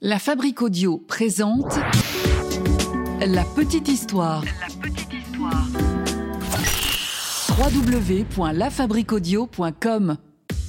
La Fabrique Audio présente La Petite Histoire. La petite histoire. www.lafabriqueaudio.com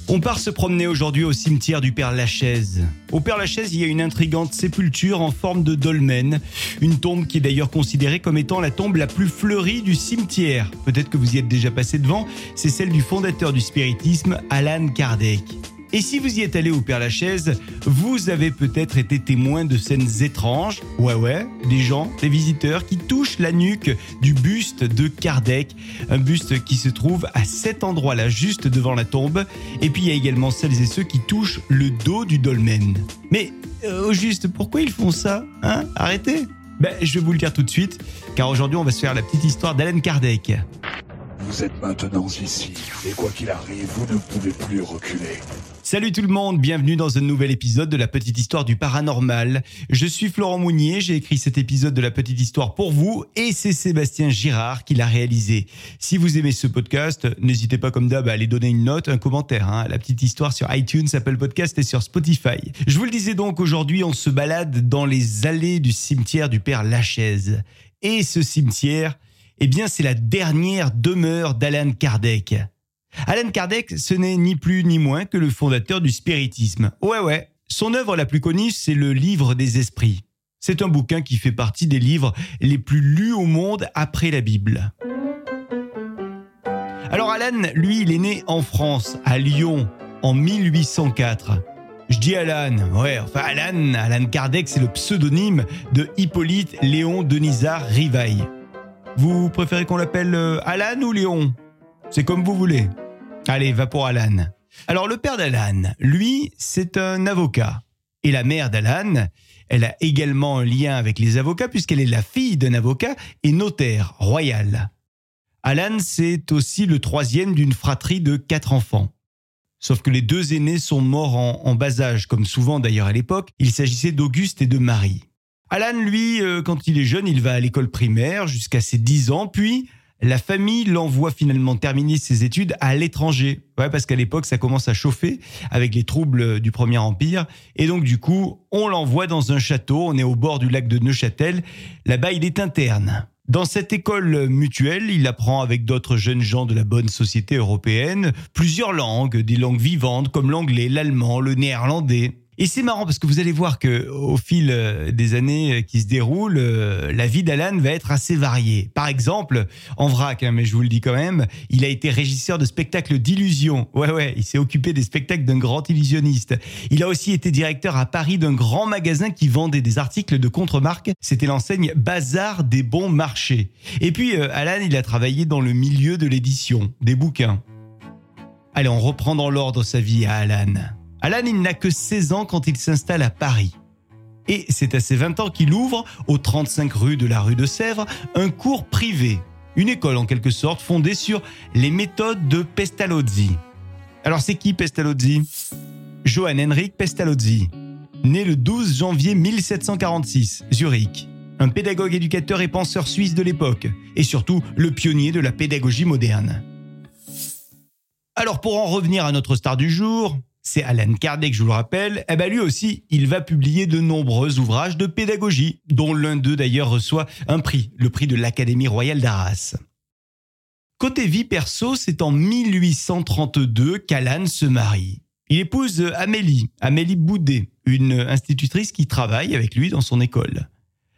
On part se promener aujourd'hui au cimetière du Père Lachaise. Au Père Lachaise, il y a une intrigante sépulture en forme de dolmen, une tombe qui est d'ailleurs considérée comme étant la tombe la plus fleurie du cimetière. Peut-être que vous y êtes déjà passé devant, c'est celle du fondateur du spiritisme, Alan Kardec. Et si vous y êtes allé au Père Lachaise, vous avez peut-être été témoin de scènes étranges. Ouais, ouais, des gens, des visiteurs qui touchent la nuque du buste de Kardec. Un buste qui se trouve à cet endroit-là, juste devant la tombe. Et puis il y a également celles et ceux qui touchent le dos du dolmen. Mais euh, au juste, pourquoi ils font ça Hein? Arrêtez ben, je vais vous le dire tout de suite, car aujourd'hui on va se faire la petite histoire d'Alan Kardec. Vous êtes maintenant ici, et quoi qu'il arrive, vous ne pouvez plus reculer. Salut tout le monde, bienvenue dans un nouvel épisode de la petite histoire du paranormal. Je suis Florent Mounier, j'ai écrit cet épisode de la petite histoire pour vous et c'est Sébastien Girard qui l'a réalisé. Si vous aimez ce podcast, n'hésitez pas comme d'hab à aller donner une note, un commentaire. Hein, la petite histoire sur iTunes, Apple Podcast et sur Spotify. Je vous le disais donc, aujourd'hui on se balade dans les allées du cimetière du Père Lachaise. Et ce cimetière, eh bien c'est la dernière demeure d'Alan Kardec. Alan Kardec, ce n'est ni plus ni moins que le fondateur du spiritisme. Ouais ouais, son œuvre la plus connue, c'est le Livre des Esprits. C'est un bouquin qui fait partie des livres les plus lus au monde après la Bible. Alors Alan, lui, il est né en France, à Lyon, en 1804. Je dis Alan, ouais, enfin Alan, Alan Kardec, c'est le pseudonyme de Hippolyte Léon Denisard Rivaille. Vous préférez qu'on l'appelle euh, Alan ou Léon? C'est comme vous voulez. Allez, va pour Alan. Alors le père d'Alan, lui, c'est un avocat. Et la mère d'Alan, elle a également un lien avec les avocats puisqu'elle est la fille d'un avocat et notaire royal. Alan, c'est aussi le troisième d'une fratrie de quatre enfants. Sauf que les deux aînés sont morts en, bas âge, comme souvent d'ailleurs à l'époque. Il s'agissait d'Auguste et de Marie. Alan, lui, euh, quand il est jeune, il va à l'école primaire jusqu'à ses 10 ans, puis la famille l'envoie finalement terminer ses études à l'étranger. Ouais, parce qu'à l'époque, ça commence à chauffer avec les troubles du Premier Empire. Et donc, du coup, on l'envoie dans un château. On est au bord du lac de Neuchâtel. Là-bas, il est interne. Dans cette école mutuelle, il apprend avec d'autres jeunes gens de la bonne société européenne plusieurs langues, des langues vivantes comme l'anglais, l'allemand, le néerlandais. Et c'est marrant parce que vous allez voir que au fil euh, des années euh, qui se déroulent, euh, la vie d'Alan va être assez variée. Par exemple, en vrac, hein, mais je vous le dis quand même, il a été régisseur de spectacles d'illusion. Ouais, ouais, il s'est occupé des spectacles d'un grand illusionniste. Il a aussi été directeur à Paris d'un grand magasin qui vendait des articles de contre-marque. C'était l'enseigne Bazar des bons marchés. Et puis, Alan, il a travaillé dans le milieu de l'édition, des bouquins. Allez, on reprend dans l'ordre sa vie à Alan. Alan, il n'a que 16 ans quand il s'installe à Paris. Et c'est à ses 20 ans qu'il ouvre, au 35 rue de la rue de Sèvres, un cours privé. Une école en quelque sorte fondée sur les méthodes de Pestalozzi. Alors c'est qui Pestalozzi? Johann Henrik Pestalozzi, né le 12 janvier 1746, Zurich. Un pédagogue éducateur et penseur suisse de l'époque, et surtout le pionnier de la pédagogie moderne. Alors pour en revenir à notre star du jour, c'est Alan Kardec, je vous le rappelle, eh ben lui aussi, il va publier de nombreux ouvrages de pédagogie, dont l'un d'eux d'ailleurs reçoit un prix, le prix de l'Académie royale d'Arras. Côté vie perso, c'est en 1832 qu'Alan se marie. Il épouse Amélie, Amélie Boudet, une institutrice qui travaille avec lui dans son école.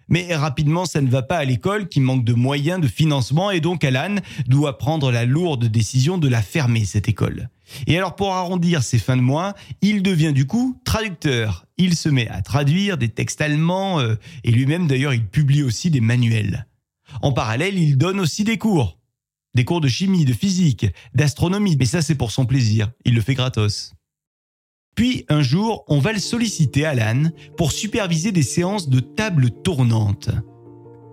Mais rapidement, ça ne va pas à l'école qui manque de moyens de financement et donc Alan doit prendre la lourde décision de la fermer, cette école. Et alors pour arrondir ses fins de mois, il devient du coup traducteur. Il se met à traduire des textes allemands euh, et lui-même d'ailleurs il publie aussi des manuels. En parallèle, il donne aussi des cours. Des cours de chimie, de physique, d'astronomie, mais ça c'est pour son plaisir, il le fait gratos. Puis un jour, on va le solliciter, Alan, pour superviser des séances de table tournante.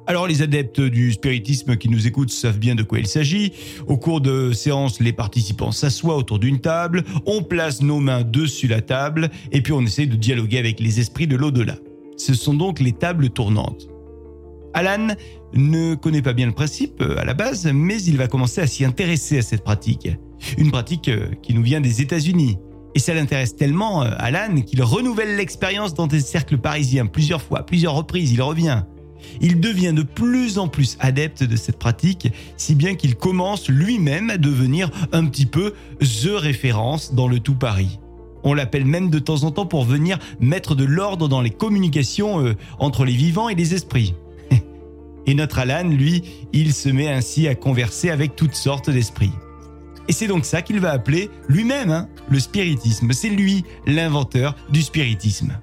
Alors les adeptes du spiritisme qui nous écoutent savent bien de quoi il s'agit. Au cours de séances, les participants s'assoient autour d'une table, on place nos mains dessus la table et puis on essaie de dialoguer avec les esprits de l'au-delà. Ce sont donc les tables tournantes. Alan ne connaît pas bien le principe euh, à la base, mais il va commencer à s'y intéresser à cette pratique. Une pratique euh, qui nous vient des États-Unis Et ça l'intéresse tellement, euh, Alan, qu'il renouvelle l'expérience dans des cercles parisiens plusieurs fois, plusieurs reprises, il revient. Il devient de plus en plus adepte de cette pratique, si bien qu'il commence lui-même à devenir un petit peu the référence dans le tout Paris. On l'appelle même de temps en temps pour venir mettre de l'ordre dans les communications euh, entre les vivants et les esprits. et notre Alan, lui, il se met ainsi à converser avec toutes sortes d'esprits. Et c'est donc ça qu'il va appeler lui-même hein, le spiritisme. C'est lui l'inventeur du spiritisme.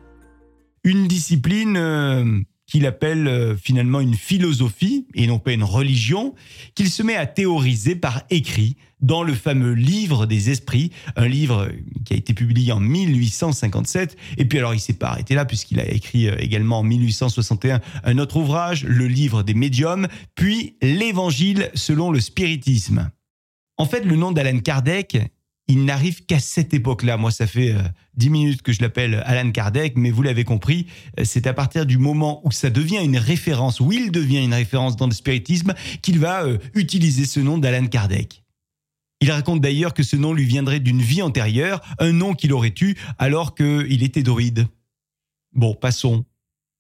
Une discipline euh, qu'il appelle euh, finalement une philosophie et non pas une religion, qu'il se met à théoriser par écrit dans le fameux livre des esprits, un livre qui a été publié en 1857. Et puis alors il s'est pas arrêté là puisqu'il a écrit euh, également en 1861 un autre ouvrage, le livre des médiums, puis l'évangile selon le spiritisme. En fait, le nom d'Alan Kardec, il n'arrive qu'à cette époque-là. Moi, ça fait euh, dix minutes que je l'appelle Alan Kardec, mais vous l'avez compris, euh, c'est à partir du moment où ça devient une référence, où il devient une référence dans le spiritisme, qu'il va euh, utiliser ce nom d'Alan Kardec. Il raconte d'ailleurs que ce nom lui viendrait d'une vie antérieure, un nom qu'il aurait eu alors qu'il était druide. Bon, passons.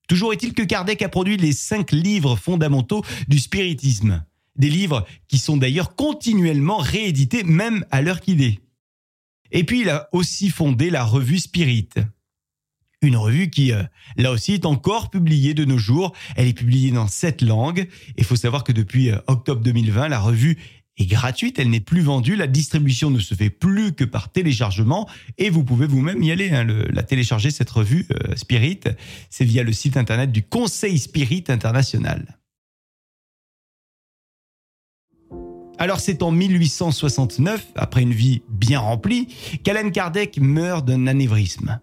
Toujours est-il que Kardec a produit les cinq livres fondamentaux du spiritisme. Des livres qui sont d'ailleurs continuellement réédités même à l'heure qu'il est. Et puis il a aussi fondé la revue Spirit. Une revue qui, euh, là aussi, est encore publiée de nos jours. Elle est publiée dans sept langues. Il faut savoir que depuis euh, octobre 2020, la revue est gratuite, elle n'est plus vendue, la distribution ne se fait plus que par téléchargement et vous pouvez vous-même y aller, hein, la télécharger cette revue euh, Spirit, c'est via le site internet du Conseil Spirit International. Alors c'est en 1869, après une vie bien remplie, qu'Alan Kardec meurt d'un anévrisme.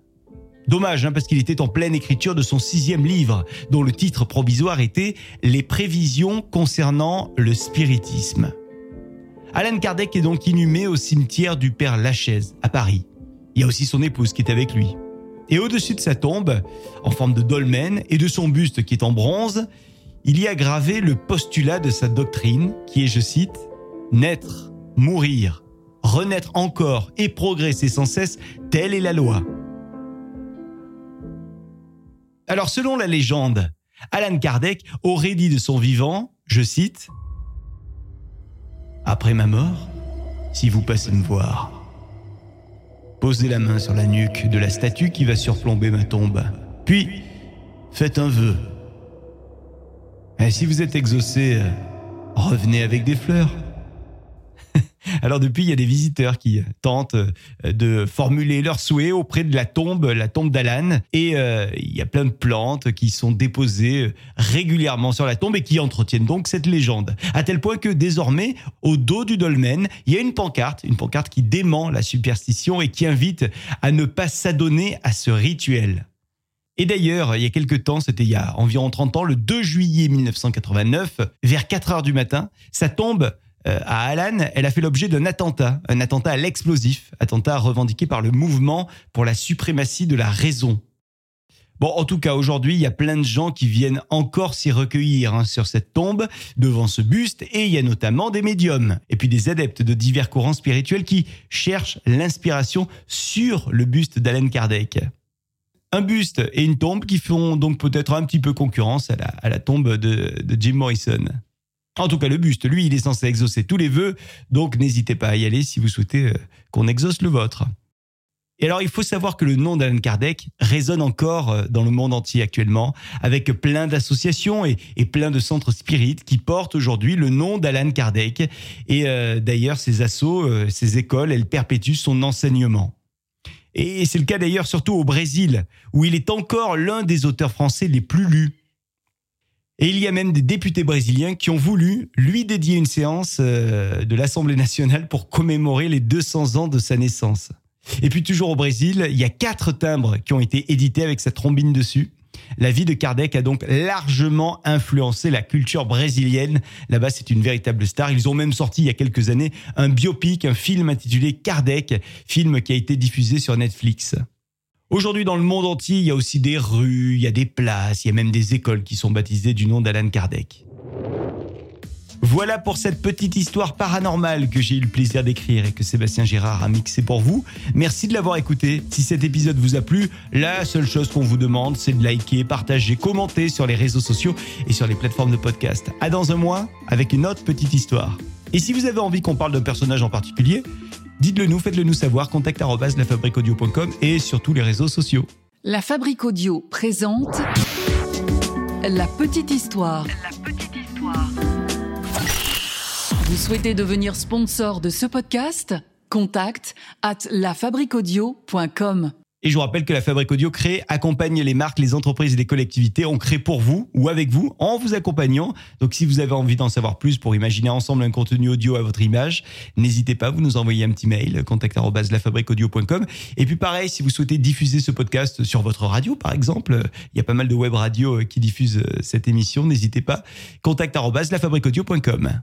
Dommage, hein, parce qu'il était en pleine écriture de son sixième livre, dont le titre provisoire était Les prévisions concernant le spiritisme. Alan Kardec est donc inhumé au cimetière du Père Lachaise, à Paris. Il y a aussi son épouse qui est avec lui. Et au-dessus de sa tombe, en forme de dolmen, et de son buste qui est en bronze, il y a gravé le postulat de sa doctrine, qui est, je cite, Naître, mourir, renaître encore et progresser sans cesse, telle est la loi. Alors selon la légende, Alan Kardec aurait dit de son vivant, je cite, Après ma mort, si vous passez me voir, posez la main sur la nuque de la statue qui va surplomber ma tombe, puis faites un vœu. Et si vous êtes exaucé, revenez avec des fleurs. Alors depuis, il y a des visiteurs qui tentent euh, de formuler leurs souhaits auprès de la tombe, la tombe d'Alan. Et euh, il y a plein de plantes qui sont déposées euh, régulièrement sur la tombe et qui entretiennent donc cette légende. À tel point que désormais, au dos du dolmen, il y a une pancarte, une pancarte qui dément la superstition et qui invite à ne pas s'adonner à ce rituel. Et d'ailleurs, il y a quelques temps, c'était il y a environ 30 ans, le 2 juillet 1989, vers 4 heures du matin, sa tombe euh, à Alan, elle a fait l'objet d'un attentat, un attentat à l'explosif, attentat revendiqué par le mouvement pour la suprématie de la raison. Bon, en tout cas, aujourd'hui, il y a plein de gens qui viennent encore s'y recueillir hein, sur cette tombe, devant ce buste, et il y a notamment des médiums, et puis des adeptes de divers courants spirituels qui cherchent l'inspiration sur le buste d'Alan Kardec. Un buste et une tombe qui font donc peut-être un petit peu concurrence à la, tombe de Jim Morrison. En tout cas, le buste, lui, il est censé exaucer tous les vœux, donc n'hésitez pas à y aller si vous souhaitez euh, qu'on exauce le vôtre. Et alors, il faut savoir que le nom d'Alan Kardec résonne encore euh, dans le monde entier actuellement, avec plein d'associations et, plein de centres spirites qui portent aujourd'hui le nom d'Alan Kardec. Et euh, d'ailleurs, ces assos, ces écoles, elles perpétuent son enseignement. Et c'est le cas d'ailleurs surtout au Brésil, où il est encore l'un des auteurs français les plus lus. Et il y a même des députés brésiliens qui ont voulu lui dédier une séance euh, de l'Assemblée nationale pour commémorer les 200 ans de sa naissance. Et puis toujours au Brésil, il y a quatre timbres qui ont été édités avec sa trombine dessus. La vie de Kardec a donc largement influencé la culture brésilienne. Là-bas, c'est une véritable star. Ils ont même sorti il y a quelques années un biopic, un film intitulé Kardec, film qui a été diffusé sur Netflix. Aujourd'hui, dans le monde entier, il y a aussi des rues, il y a des places, il y a même des écoles qui sont baptisées du nom d'Alan Kardec. Voilà pour cette petite histoire paranormale que j'ai eu le plaisir d'écrire et que Sébastien Girard a mixé pour vous. Merci de l'avoir écouté. Si cet épisode vous a plu, la seule chose qu'on vous demande, c'est de liker, partager, commenter sur les réseaux sociaux et sur les plateformes de podcast. À dans un mois avec une autre petite histoire. Et si vous avez envie qu'on parle d'un personnage en particulier, dites-le nous, faites-le nous savoir, contact lafabriquaudio.com et sur tous les réseaux sociaux. La Fabrique Audio présente La petite histoire. La petite histoire. Vous souhaitez devenir sponsor de ce podcast? Contact at lafabriquaudio.com. Et je vous rappelle que la Fabrique Audio crée, accompagne les marques, les entreprises et les collectivités. On crée pour vous ou avec vous en vous accompagnant. Donc si vous avez envie d'en savoir plus pour imaginer ensemble un contenu audio à votre image, n'hésitez pas, vous nous envoyez un petit mail, contact.lafabriqueaudio.com. Et puis pareil, si vous souhaitez diffuser ce podcast sur votre radio, par exemple, il y a pas mal de web radios qui diffusent cette émission, n'hésitez pas, contact.lafabriqueaudio.com.